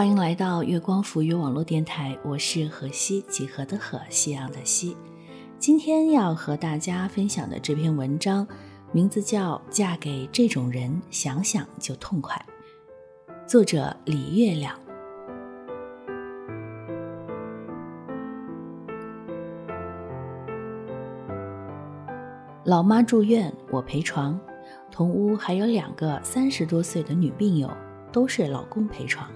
欢迎来到月光浮语网络电台，我是荷西，几何的荷，夕阳的西。今天要和大家分享的这篇文章，名字叫《嫁给这种人，想想就痛快》，作者李月亮。老妈住院，我陪床，同屋还有两个三十多岁的女病友，都是老公陪床。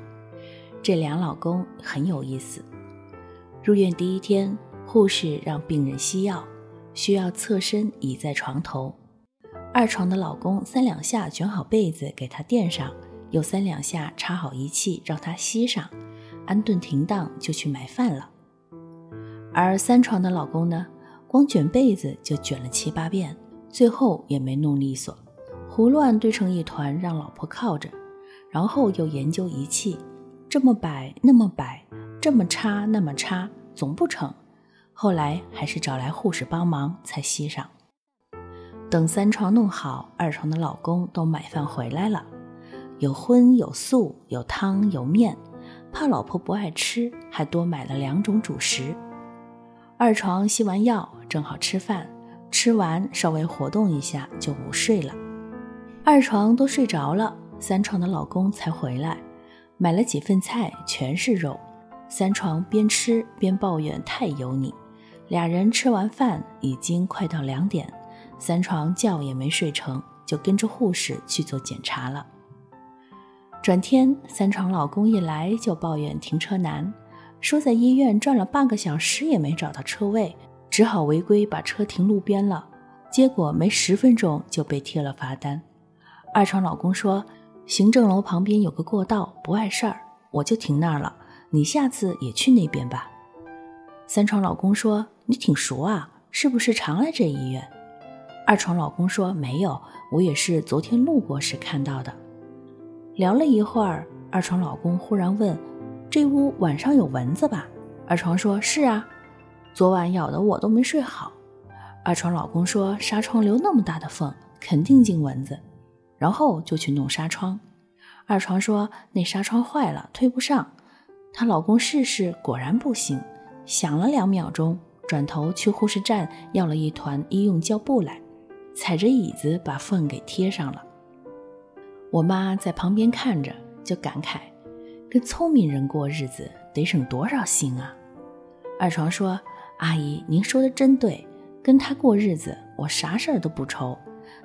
这两老公很有意思。入院第一天，护士让病人吸药，需要侧身倚在床头。二床的老公三两下卷好被子给她垫上，又三两下插好仪器让她吸上，安顿停当就去买饭了。而三床的老公呢，光卷被子就卷了七八遍，最后也没弄利索，胡乱堆成一团让老婆靠着，然后又研究仪器。这么摆，那么摆，这么插，那么插，总不成。后来还是找来护士帮忙，才吸上。等三床弄好，二床的老公都买饭回来了，有荤有素，有汤有面，怕老婆不爱吃，还多买了两种主食。二床吸完药，正好吃饭，吃完稍微活动一下就午睡了。二床都睡着了，三床的老公才回来。买了几份菜，全是肉。三床边吃边抱怨太油腻。俩人吃完饭，已经快到两点，三床觉也没睡成，就跟着护士去做检查了。转天，三床老公一来就抱怨停车难，说在医院转了半个小时也没找到车位，只好违规把车停路边了。结果没十分钟就被贴了罚单。二床老公说。行政楼旁边有个过道，不碍事儿，我就停那儿了。你下次也去那边吧。三床老公说：“你挺熟啊，是不是常来这医院？”二床老公说：“没有，我也是昨天路过时看到的。”聊了一会儿，二床老公忽然问：“这屋晚上有蚊子吧？”二床说：“是啊，昨晚咬的我都没睡好。”二床老公说：“纱窗留那么大的缝，肯定进蚊子。”然后就去弄纱窗，二床说那纱窗坏了，推不上。她老公试试，果然不行。想了两秒钟，转头去护士站要了一团医用胶布来，踩着椅子把缝给贴上了。我妈在旁边看着，就感慨：跟聪明人过日子得省多少心啊！二床说：“阿姨，您说的真对，跟他过日子，我啥事儿都不愁。”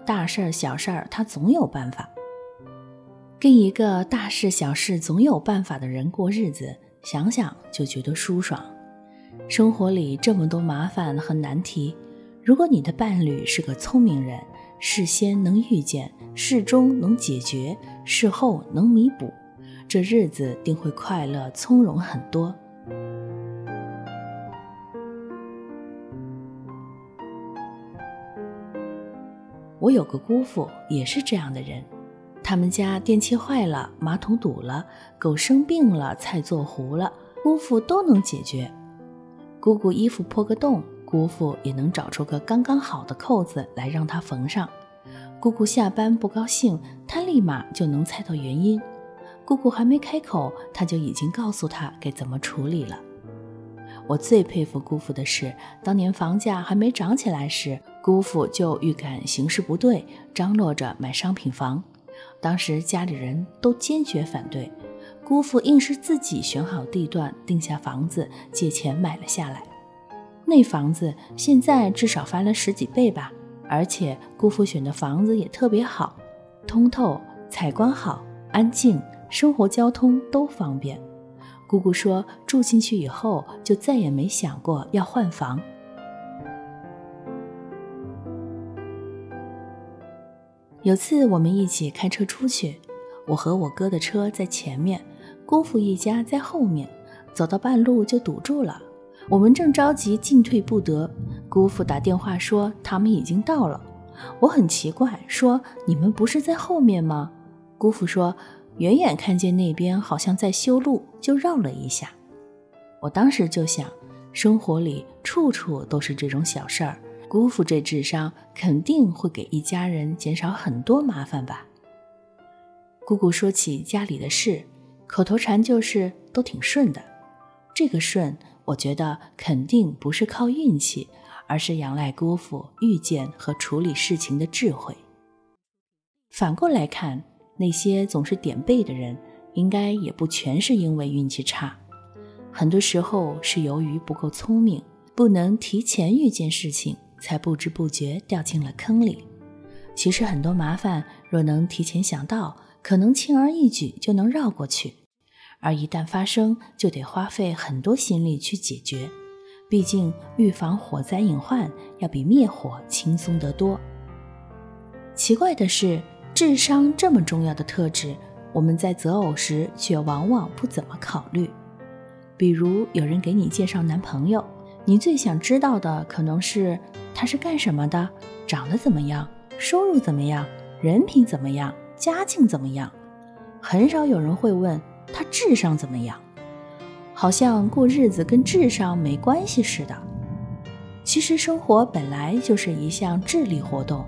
大事儿、小事儿，他总有办法。跟一个大事小事总有办法的人过日子，想想就觉得舒爽。生活里这么多麻烦和难题，如果你的伴侣是个聪明人，事先能预见，事中能解决，事后能弥补，这日子定会快乐从容很多。我有个姑父也是这样的人，他们家电器坏了，马桶堵了，狗生病了，菜做糊了，姑父都能解决。姑姑衣服破个洞，姑父也能找出个刚刚好的扣子来让他缝上。姑姑下班不高兴，他立马就能猜到原因。姑姑还没开口，他就已经告诉他该怎么处理了。我最佩服姑父的是，当年房价还没涨起来时，姑父就预感形势不对，张罗着买商品房。当时家里人都坚决反对，姑父硬是自己选好地段，定下房子，借钱买了下来。那房子现在至少翻了十几倍吧，而且姑父选的房子也特别好，通透，采光好，安静，生活交通都方便。姑姑说住进去以后就再也没想过要换房。有次我们一起开车出去，我和我哥的车在前面，姑父一家在后面，走到半路就堵住了。我们正着急进退不得，姑父打电话说他们已经到了。我很奇怪，说你们不是在后面吗？姑父说远远看见那边好像在修路，就绕了一下。我当时就想，生活里处处都是这种小事儿。姑父这智商肯定会给一家人减少很多麻烦吧。姑姑说起家里的事，口头禅就是都挺顺的。这个顺，我觉得肯定不是靠运气，而是仰赖姑父遇见和处理事情的智慧。反过来看，那些总是点背的人，应该也不全是因为运气差，很多时候是由于不够聪明，不能提前预见事情。才不知不觉掉进了坑里。其实很多麻烦，若能提前想到，可能轻而易举就能绕过去；而一旦发生，就得花费很多心力去解决。毕竟预防火灾隐患要比灭火轻松得多。奇怪的是，智商这么重要的特质，我们在择偶时却往往不怎么考虑。比如有人给你介绍男朋友，你最想知道的可能是。他是干什么的？长得怎么样？收入怎么样？人品怎么样？家境怎么样？很少有人会问他智商怎么样，好像过日子跟智商没关系似的。其实生活本来就是一项智力活动，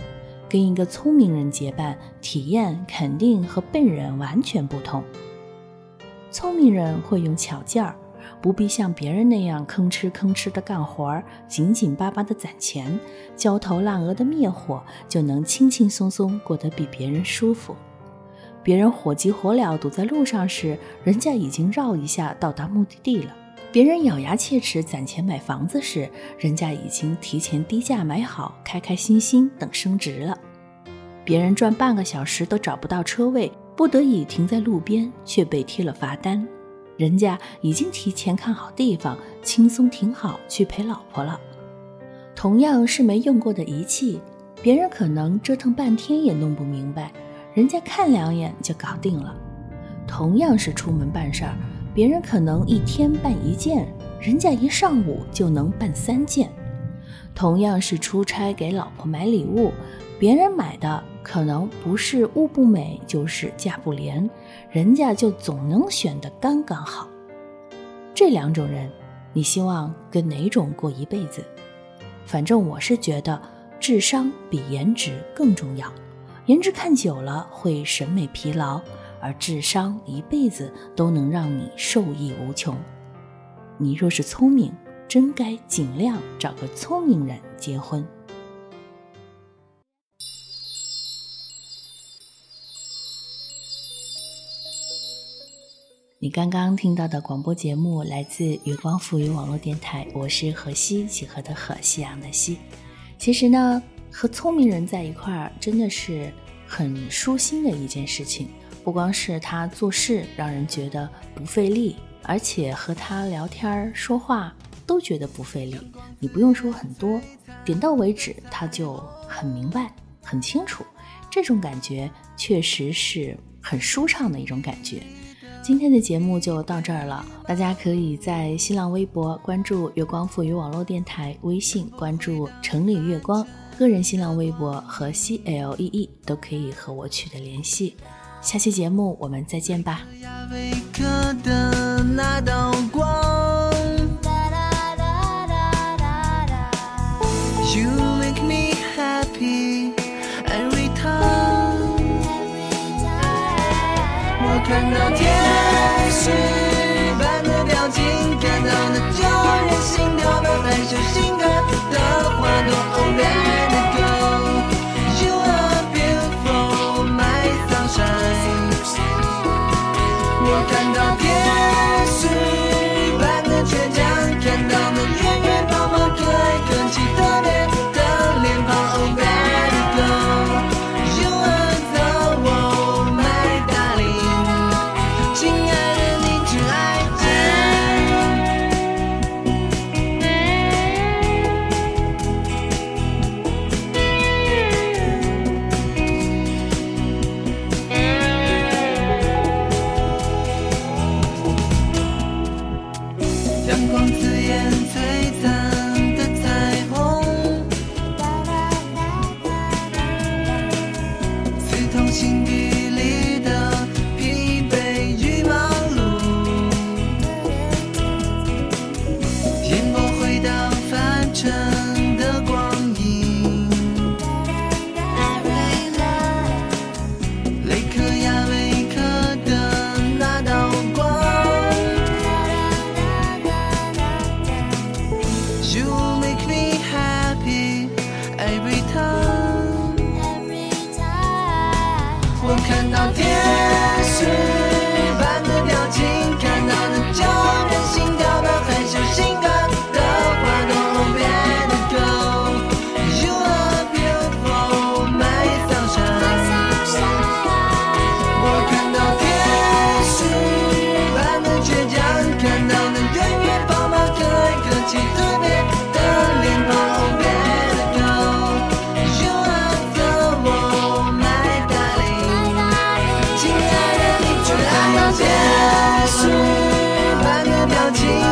跟一个聪明人结伴，体验肯定和笨人完全不同。聪明人会用巧劲儿。不必像别人那样吭哧吭哧的干活儿，紧紧巴巴的攒钱，焦头烂额的灭火，就能轻轻松松过得比别人舒服。别人火急火燎堵在路上时，人家已经绕一下到达目的地了；别人咬牙切齿攒钱买房子时，人家已经提前低价买好，开开心心等升值了。别人转半个小时都找不到车位，不得已停在路边，却被贴了罚单。人家已经提前看好地方，轻松停好去陪老婆了。同样是没用过的仪器，别人可能折腾半天也弄不明白，人家看两眼就搞定了。同样是出门办事儿，别人可能一天办一件，人家一上午就能办三件。同样是出差给老婆买礼物，别人买的。可能不是物不美，就是价不廉，人家就总能选的刚刚好。这两种人，你希望跟哪种过一辈子？反正我是觉得智商比颜值更重要。颜值看久了会审美疲劳，而智商一辈子都能让你受益无穷。你若是聪明，真该尽量找个聪明人结婚。你刚刚听到的广播节目来自月光赋予网络电台，我是何西，几何的何，夕阳的西。其实呢，和聪明人在一块儿真的是很舒心的一件事情。不光是他做事让人觉得不费力，而且和他聊天说话都觉得不费力。你不用说很多，点到为止，他就很明白、很清楚。这种感觉确实是很舒畅的一种感觉。今天的节目就到这儿了，大家可以在新浪微博关注“月光赋予网络电台”，微信关注“城里月光”，个人新浪微博和 C L E E 都可以和我取得联系。下期节目我们再见吧。那道光。Imagine jardim.